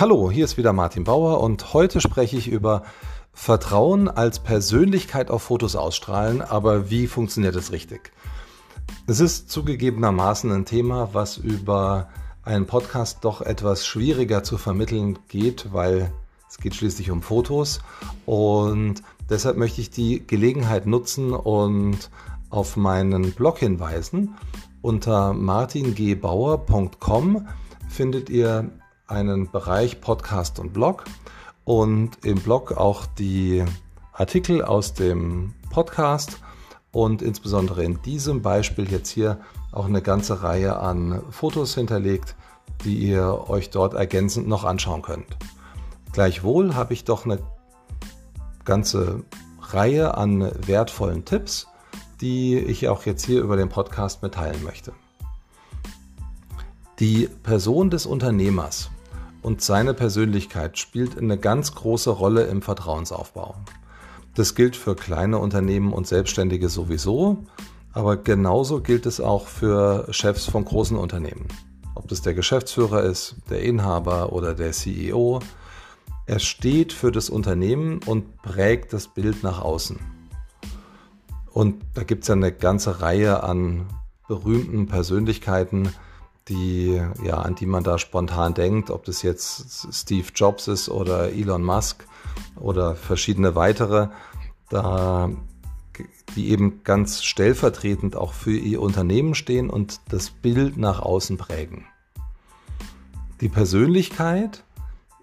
Hallo, hier ist wieder Martin Bauer und heute spreche ich über Vertrauen als Persönlichkeit auf Fotos ausstrahlen, aber wie funktioniert es richtig? Es ist zugegebenermaßen ein Thema, was über einen Podcast doch etwas schwieriger zu vermitteln geht, weil es geht schließlich um Fotos und deshalb möchte ich die Gelegenheit nutzen und auf meinen Blog hinweisen. Unter martingbauer.com findet ihr einen Bereich Podcast und Blog und im Blog auch die Artikel aus dem Podcast und insbesondere in diesem Beispiel jetzt hier auch eine ganze Reihe an Fotos hinterlegt, die ihr euch dort ergänzend noch anschauen könnt. Gleichwohl habe ich doch eine ganze Reihe an wertvollen Tipps, die ich auch jetzt hier über den Podcast mitteilen möchte. Die Person des Unternehmers und seine Persönlichkeit spielt eine ganz große Rolle im Vertrauensaufbau. Das gilt für kleine Unternehmen und Selbstständige sowieso, aber genauso gilt es auch für Chefs von großen Unternehmen. Ob das der Geschäftsführer ist, der Inhaber oder der CEO. Er steht für das Unternehmen und prägt das Bild nach außen. Und da gibt es ja eine ganze Reihe an berühmten Persönlichkeiten, die, ja, an die man da spontan denkt, ob das jetzt Steve Jobs ist oder Elon Musk oder verschiedene weitere, da, die eben ganz stellvertretend auch für ihr Unternehmen stehen und das Bild nach außen prägen. Die Persönlichkeit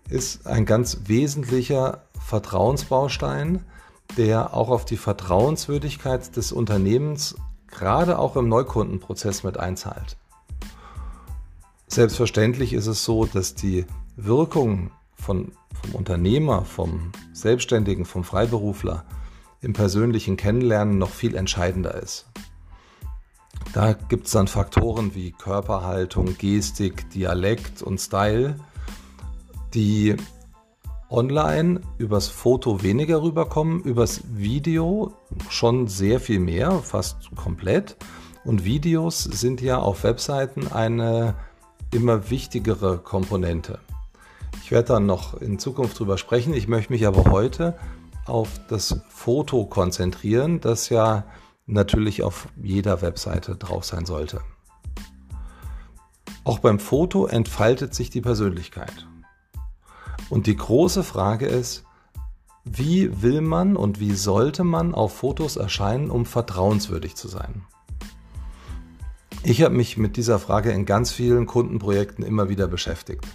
ist ein ganz wesentlicher Vertrauensbaustein, der auch auf die Vertrauenswürdigkeit des Unternehmens gerade auch im Neukundenprozess mit einzahlt. Selbstverständlich ist es so, dass die Wirkung von, vom Unternehmer, vom Selbstständigen, vom Freiberufler im persönlichen Kennenlernen noch viel entscheidender ist. Da gibt es dann Faktoren wie Körperhaltung, Gestik, Dialekt und Style, die online übers Foto weniger rüberkommen, übers Video schon sehr viel mehr, fast komplett. Und Videos sind ja auf Webseiten eine immer wichtigere Komponente. Ich werde dann noch in Zukunft drüber sprechen. Ich möchte mich aber heute auf das Foto konzentrieren, das ja natürlich auf jeder Webseite drauf sein sollte. Auch beim Foto entfaltet sich die Persönlichkeit. Und die große Frage ist, wie will man und wie sollte man auf Fotos erscheinen, um vertrauenswürdig zu sein? Ich habe mich mit dieser Frage in ganz vielen Kundenprojekten immer wieder beschäftigt.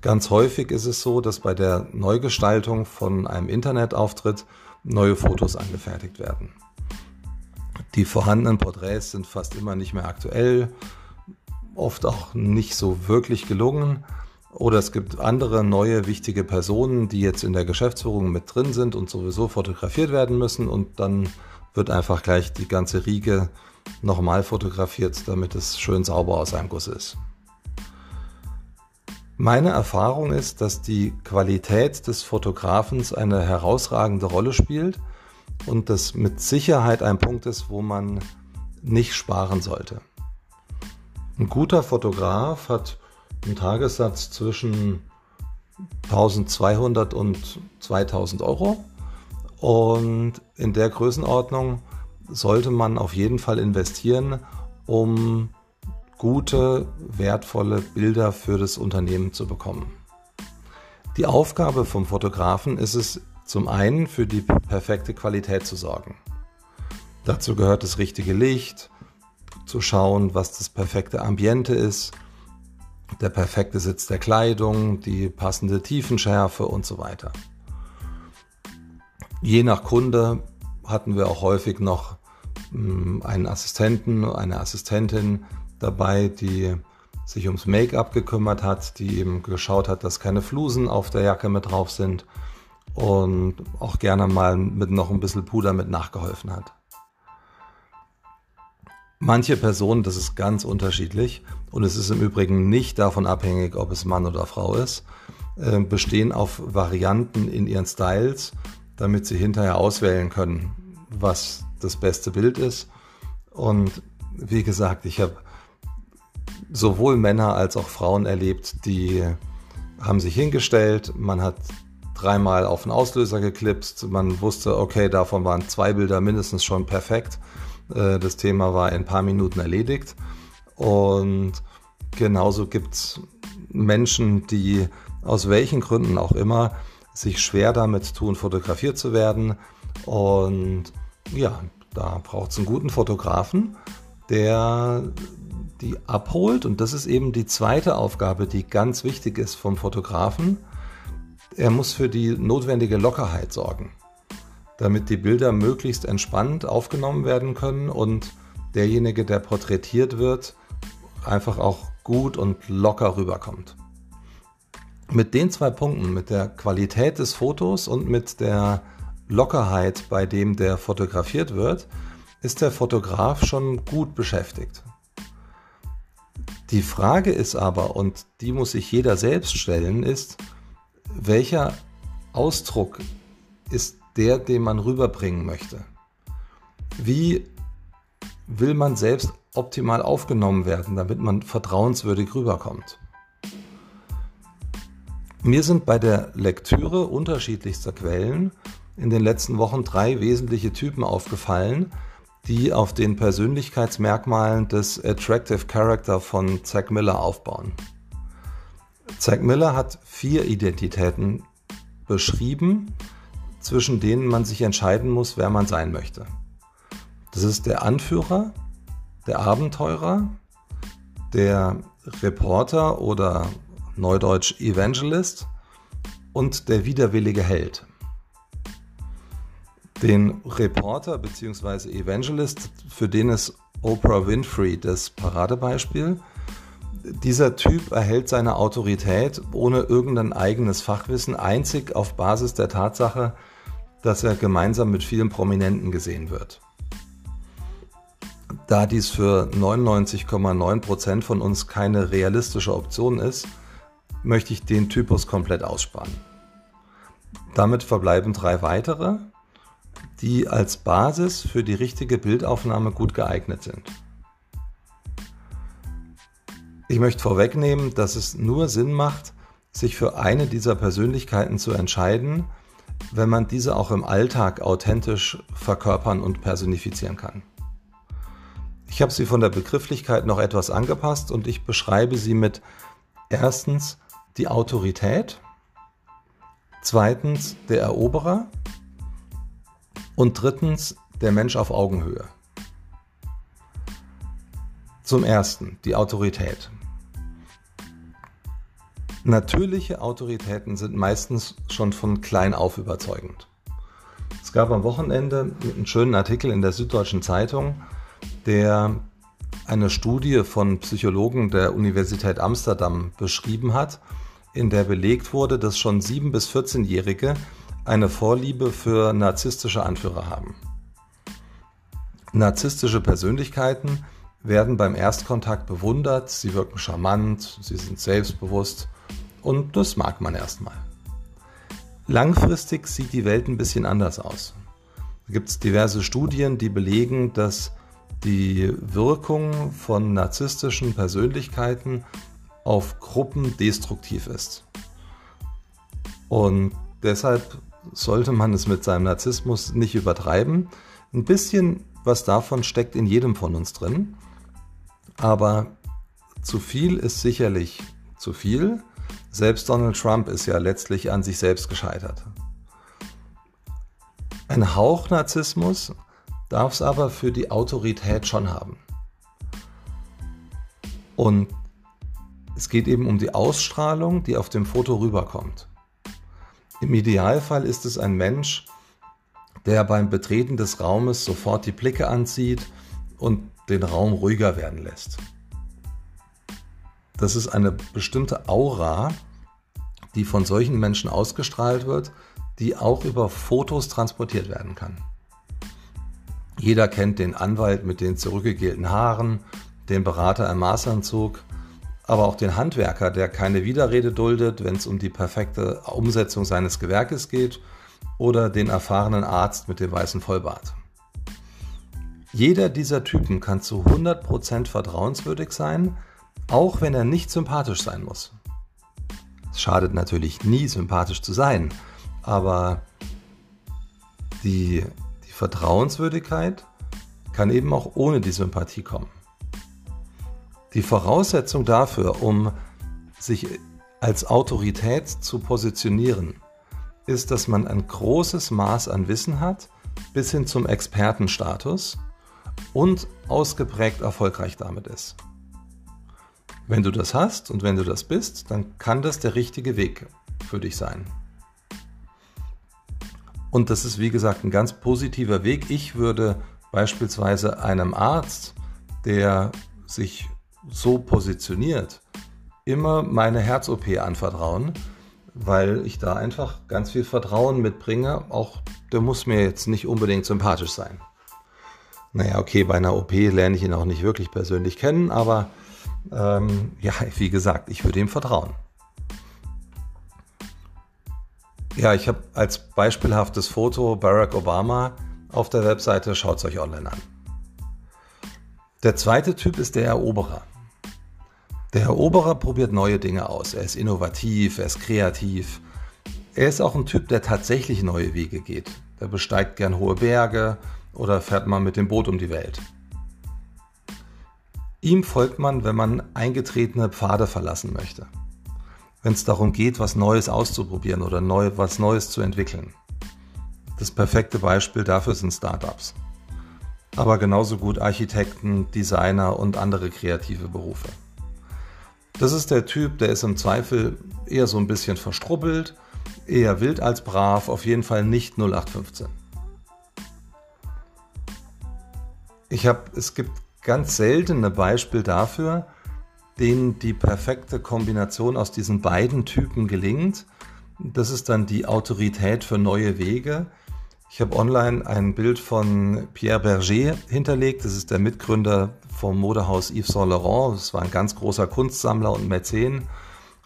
Ganz häufig ist es so, dass bei der Neugestaltung von einem Internetauftritt neue Fotos angefertigt werden. Die vorhandenen Porträts sind fast immer nicht mehr aktuell, oft auch nicht so wirklich gelungen. Oder es gibt andere neue wichtige Personen, die jetzt in der Geschäftsführung mit drin sind und sowieso fotografiert werden müssen und dann wird einfach gleich die ganze Riege nochmal fotografiert, damit es schön sauber aus einem Guss ist. Meine Erfahrung ist, dass die Qualität des Fotografens eine herausragende Rolle spielt und das mit Sicherheit ein Punkt ist, wo man nicht sparen sollte. Ein guter Fotograf hat einen Tagessatz zwischen 1200 und 2000 Euro und in der Größenordnung sollte man auf jeden Fall investieren, um gute, wertvolle Bilder für das Unternehmen zu bekommen. Die Aufgabe vom Fotografen ist es, zum einen für die perfekte Qualität zu sorgen. Dazu gehört das richtige Licht, zu schauen, was das perfekte Ambiente ist, der perfekte Sitz der Kleidung, die passende Tiefenschärfe und so weiter. Je nach Kunde hatten wir auch häufig noch einen Assistenten, eine Assistentin dabei, die sich ums Make-up gekümmert hat, die eben geschaut hat, dass keine Flusen auf der Jacke mit drauf sind und auch gerne mal mit noch ein bisschen Puder mit nachgeholfen hat. Manche Personen, das ist ganz unterschiedlich und es ist im Übrigen nicht davon abhängig, ob es Mann oder Frau ist, äh, bestehen auf Varianten in ihren Styles, damit sie hinterher auswählen können, was das beste Bild ist. Und wie gesagt, ich habe sowohl Männer als auch Frauen erlebt, die haben sich hingestellt, man hat dreimal auf den Auslöser geklipst, man wusste, okay, davon waren zwei Bilder mindestens schon perfekt. Äh, das Thema war in ein paar Minuten erledigt. Und genauso gibt es Menschen, die aus welchen Gründen auch immer sich schwer damit tun, fotografiert zu werden. Und ja, da braucht es einen guten Fotografen, der die abholt. Und das ist eben die zweite Aufgabe, die ganz wichtig ist vom Fotografen. Er muss für die notwendige Lockerheit sorgen, damit die Bilder möglichst entspannt aufgenommen werden können und derjenige, der porträtiert wird, einfach auch gut und locker rüberkommt. Mit den zwei Punkten, mit der Qualität des Fotos und mit der Lockerheit, bei dem der fotografiert wird, ist der Fotograf schon gut beschäftigt. Die Frage ist aber, und die muss sich jeder selbst stellen, ist, welcher Ausdruck ist der, den man rüberbringen möchte? Wie will man selbst optimal aufgenommen werden, damit man vertrauenswürdig rüberkommt? Mir sind bei der Lektüre unterschiedlichster Quellen in den letzten Wochen drei wesentliche Typen aufgefallen, die auf den Persönlichkeitsmerkmalen des Attractive Character von Zack Miller aufbauen. Zack Miller hat vier Identitäten beschrieben, zwischen denen man sich entscheiden muss, wer man sein möchte. Das ist der Anführer, der Abenteurer, der Reporter oder neudeutsch Evangelist und der widerwillige Held. Den Reporter bzw. Evangelist, für den ist Oprah Winfrey das Paradebeispiel. Dieser Typ erhält seine Autorität ohne irgendein eigenes Fachwissen, einzig auf Basis der Tatsache, dass er gemeinsam mit vielen Prominenten gesehen wird. Da dies für 99,9% von uns keine realistische Option ist, möchte ich den Typus komplett aussparen. Damit verbleiben drei weitere, die als Basis für die richtige Bildaufnahme gut geeignet sind. Ich möchte vorwegnehmen, dass es nur Sinn macht, sich für eine dieser Persönlichkeiten zu entscheiden, wenn man diese auch im Alltag authentisch verkörpern und personifizieren kann. Ich habe sie von der Begrifflichkeit noch etwas angepasst und ich beschreibe sie mit erstens die Autorität, zweitens der Eroberer und drittens der Mensch auf Augenhöhe. Zum Ersten die Autorität. Natürliche Autoritäten sind meistens schon von klein auf überzeugend. Es gab am Wochenende einen schönen Artikel in der Süddeutschen Zeitung, der eine Studie von Psychologen der Universität Amsterdam beschrieben hat, in der belegt wurde, dass schon 7- bis 14-Jährige eine Vorliebe für narzisstische Anführer haben. Narzisstische Persönlichkeiten werden beim Erstkontakt bewundert, sie wirken charmant, sie sind selbstbewusst und das mag man erstmal. Langfristig sieht die Welt ein bisschen anders aus. Da gibt es diverse Studien, die belegen, dass die Wirkung von narzisstischen Persönlichkeiten auf Gruppen destruktiv ist. Und deshalb sollte man es mit seinem Narzissmus nicht übertreiben. Ein bisschen was davon steckt in jedem von uns drin. Aber zu viel ist sicherlich zu viel. Selbst Donald Trump ist ja letztlich an sich selbst gescheitert. Ein Hauch Narzissmus darf es aber für die Autorität schon haben. Und es geht eben um die Ausstrahlung, die auf dem Foto rüberkommt. Im Idealfall ist es ein Mensch, der beim Betreten des Raumes sofort die Blicke anzieht und den Raum ruhiger werden lässt. Das ist eine bestimmte Aura, die von solchen Menschen ausgestrahlt wird, die auch über Fotos transportiert werden kann. Jeder kennt den Anwalt mit den zurückgegelten Haaren, den Berater im Maßanzug, aber auch den Handwerker, der keine Widerrede duldet, wenn es um die perfekte Umsetzung seines Gewerkes geht, oder den erfahrenen Arzt mit dem weißen Vollbart. Jeder dieser Typen kann zu 100% vertrauenswürdig sein, auch wenn er nicht sympathisch sein muss. Es schadet natürlich nie, sympathisch zu sein, aber die, die Vertrauenswürdigkeit kann eben auch ohne die Sympathie kommen. Die Voraussetzung dafür, um sich als Autorität zu positionieren, ist, dass man ein großes Maß an Wissen hat, bis hin zum Expertenstatus und ausgeprägt erfolgreich damit ist. Wenn du das hast und wenn du das bist, dann kann das der richtige Weg für dich sein. Und das ist, wie gesagt, ein ganz positiver Weg. Ich würde beispielsweise einem Arzt, der sich so positioniert, immer meine Herz-OP anvertrauen, weil ich da einfach ganz viel Vertrauen mitbringe. Auch der muss mir jetzt nicht unbedingt sympathisch sein. Naja, okay, bei einer OP lerne ich ihn auch nicht wirklich persönlich kennen, aber ähm, ja, wie gesagt, ich würde ihm vertrauen. Ja, ich habe als beispielhaftes Foto Barack Obama auf der Webseite, schaut es euch online an. Der zweite Typ ist der Eroberer. Der Eroberer probiert neue Dinge aus. Er ist innovativ, er ist kreativ. Er ist auch ein Typ, der tatsächlich neue Wege geht. Der besteigt gern hohe Berge oder fährt mal mit dem Boot um die Welt. Ihm folgt man, wenn man eingetretene Pfade verlassen möchte. Wenn es darum geht, was Neues auszuprobieren oder neu, was Neues zu entwickeln. Das perfekte Beispiel dafür sind Startups. Aber genauso gut Architekten, Designer und andere kreative Berufe. Das ist der Typ, der ist im Zweifel eher so ein bisschen verstrubbelt, eher wild als brav, auf jeden Fall nicht 0815. Ich habe, es gibt ganz seltene Beispiel dafür, denen die perfekte Kombination aus diesen beiden Typen gelingt. Das ist dann die Autorität für neue Wege. Ich habe online ein Bild von Pierre Berger hinterlegt. Das ist der Mitgründer vom Modehaus Yves Saint Laurent. Das war ein ganz großer Kunstsammler und Mäzen.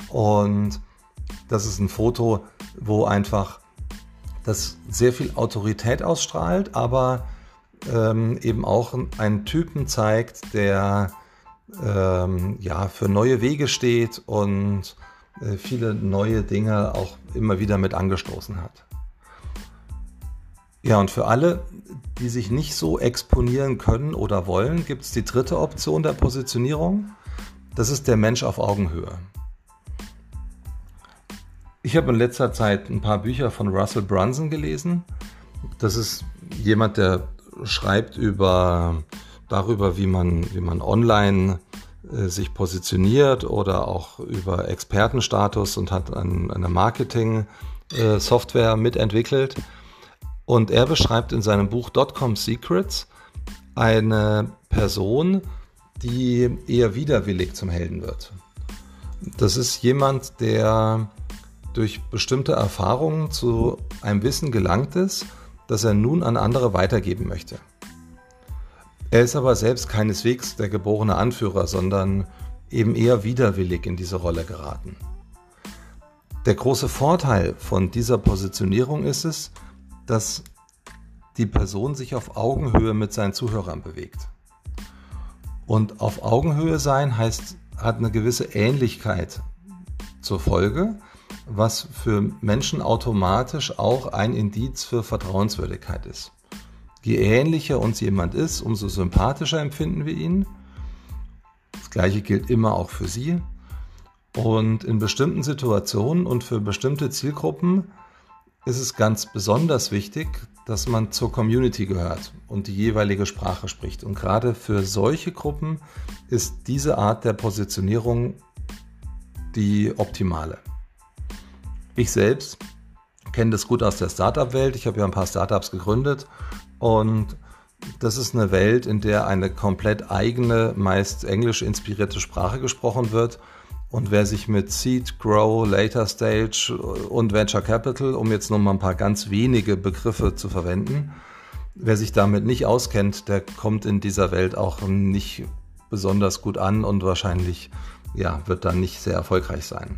Und das ist ein Foto, wo einfach das sehr viel Autorität ausstrahlt, aber ähm, eben auch einen Typen zeigt, der ähm, ja, für neue Wege steht und äh, viele neue Dinge auch immer wieder mit angestoßen hat. Ja, und für alle, die sich nicht so exponieren können oder wollen, gibt es die dritte Option der Positionierung. Das ist der Mensch auf Augenhöhe. Ich habe in letzter Zeit ein paar Bücher von Russell Brunson gelesen. Das ist jemand, der schreibt über, darüber, wie man, wie man online äh, sich positioniert oder auch über Expertenstatus und hat ein, eine Marketing-Software äh, mitentwickelt. Und er beschreibt in seinem Buch Dotcom Secrets eine Person, die eher widerwillig zum Helden wird. Das ist jemand, der durch bestimmte Erfahrungen zu einem Wissen gelangt ist, das er nun an andere weitergeben möchte. Er ist aber selbst keineswegs der geborene Anführer, sondern eben eher widerwillig in diese Rolle geraten. Der große Vorteil von dieser Positionierung ist es, dass die Person sich auf Augenhöhe mit seinen Zuhörern bewegt. Und auf Augenhöhe sein heißt, hat eine gewisse Ähnlichkeit zur Folge, was für Menschen automatisch auch ein Indiz für Vertrauenswürdigkeit ist. Je ähnlicher uns jemand ist, umso sympathischer empfinden wir ihn. Das gleiche gilt immer auch für Sie. Und in bestimmten Situationen und für bestimmte Zielgruppen ist es ganz besonders wichtig, dass man zur Community gehört und die jeweilige Sprache spricht. Und gerade für solche Gruppen ist diese Art der Positionierung die optimale. Ich selbst kenne das gut aus der Startup-Welt. Ich habe ja ein paar Startups gegründet und das ist eine Welt, in der eine komplett eigene, meist englisch inspirierte Sprache gesprochen wird. Und wer sich mit Seed, Grow, Later Stage und Venture Capital, um jetzt nur mal ein paar ganz wenige Begriffe zu verwenden, wer sich damit nicht auskennt, der kommt in dieser Welt auch nicht besonders gut an und wahrscheinlich ja, wird dann nicht sehr erfolgreich sein.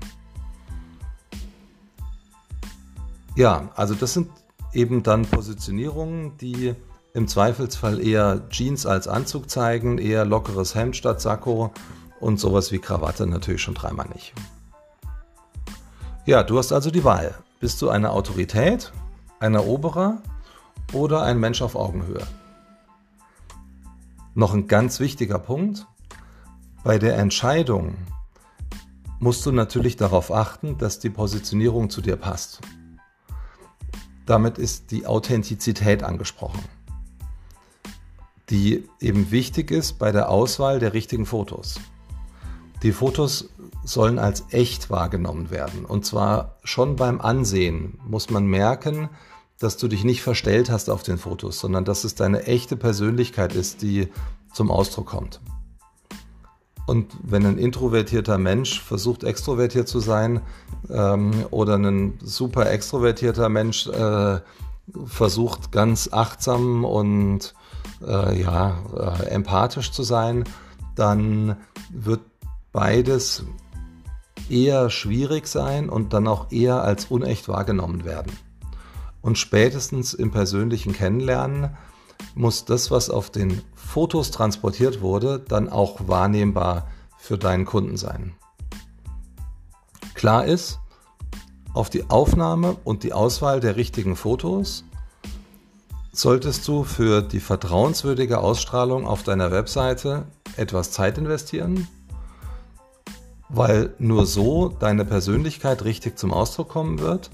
Ja, also das sind eben dann Positionierungen, die im Zweifelsfall eher Jeans als Anzug zeigen, eher lockeres Hemd statt Sakko und sowas wie Krawatte natürlich schon dreimal nicht. Ja, du hast also die Wahl. Bist du eine Autorität, ein Eroberer oder ein Mensch auf Augenhöhe? Noch ein ganz wichtiger Punkt. Bei der Entscheidung musst du natürlich darauf achten, dass die Positionierung zu dir passt. Damit ist die Authentizität angesprochen, die eben wichtig ist bei der Auswahl der richtigen Fotos. Die Fotos sollen als echt wahrgenommen werden. Und zwar schon beim Ansehen muss man merken, dass du dich nicht verstellt hast auf den Fotos, sondern dass es deine echte Persönlichkeit ist, die zum Ausdruck kommt. Und wenn ein introvertierter Mensch versucht, extrovertiert zu sein, ähm, oder ein super extrovertierter Mensch äh, versucht, ganz achtsam und äh, ja, äh, empathisch zu sein, dann wird beides eher schwierig sein und dann auch eher als unecht wahrgenommen werden. Und spätestens im persönlichen Kennenlernen muss das, was auf den Fotos transportiert wurde, dann auch wahrnehmbar für deinen Kunden sein. Klar ist, auf die Aufnahme und die Auswahl der richtigen Fotos solltest du für die vertrauenswürdige Ausstrahlung auf deiner Webseite etwas Zeit investieren, weil nur so deine Persönlichkeit richtig zum Ausdruck kommen wird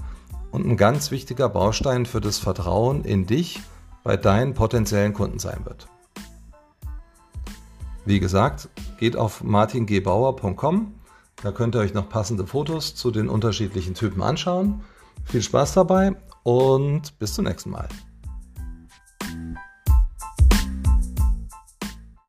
und ein ganz wichtiger Baustein für das Vertrauen in dich bei deinen potenziellen Kunden sein wird. Wie gesagt, geht auf martingbauer.com. Da könnt ihr euch noch passende Fotos zu den unterschiedlichen Typen anschauen. Viel Spaß dabei und bis zum nächsten Mal.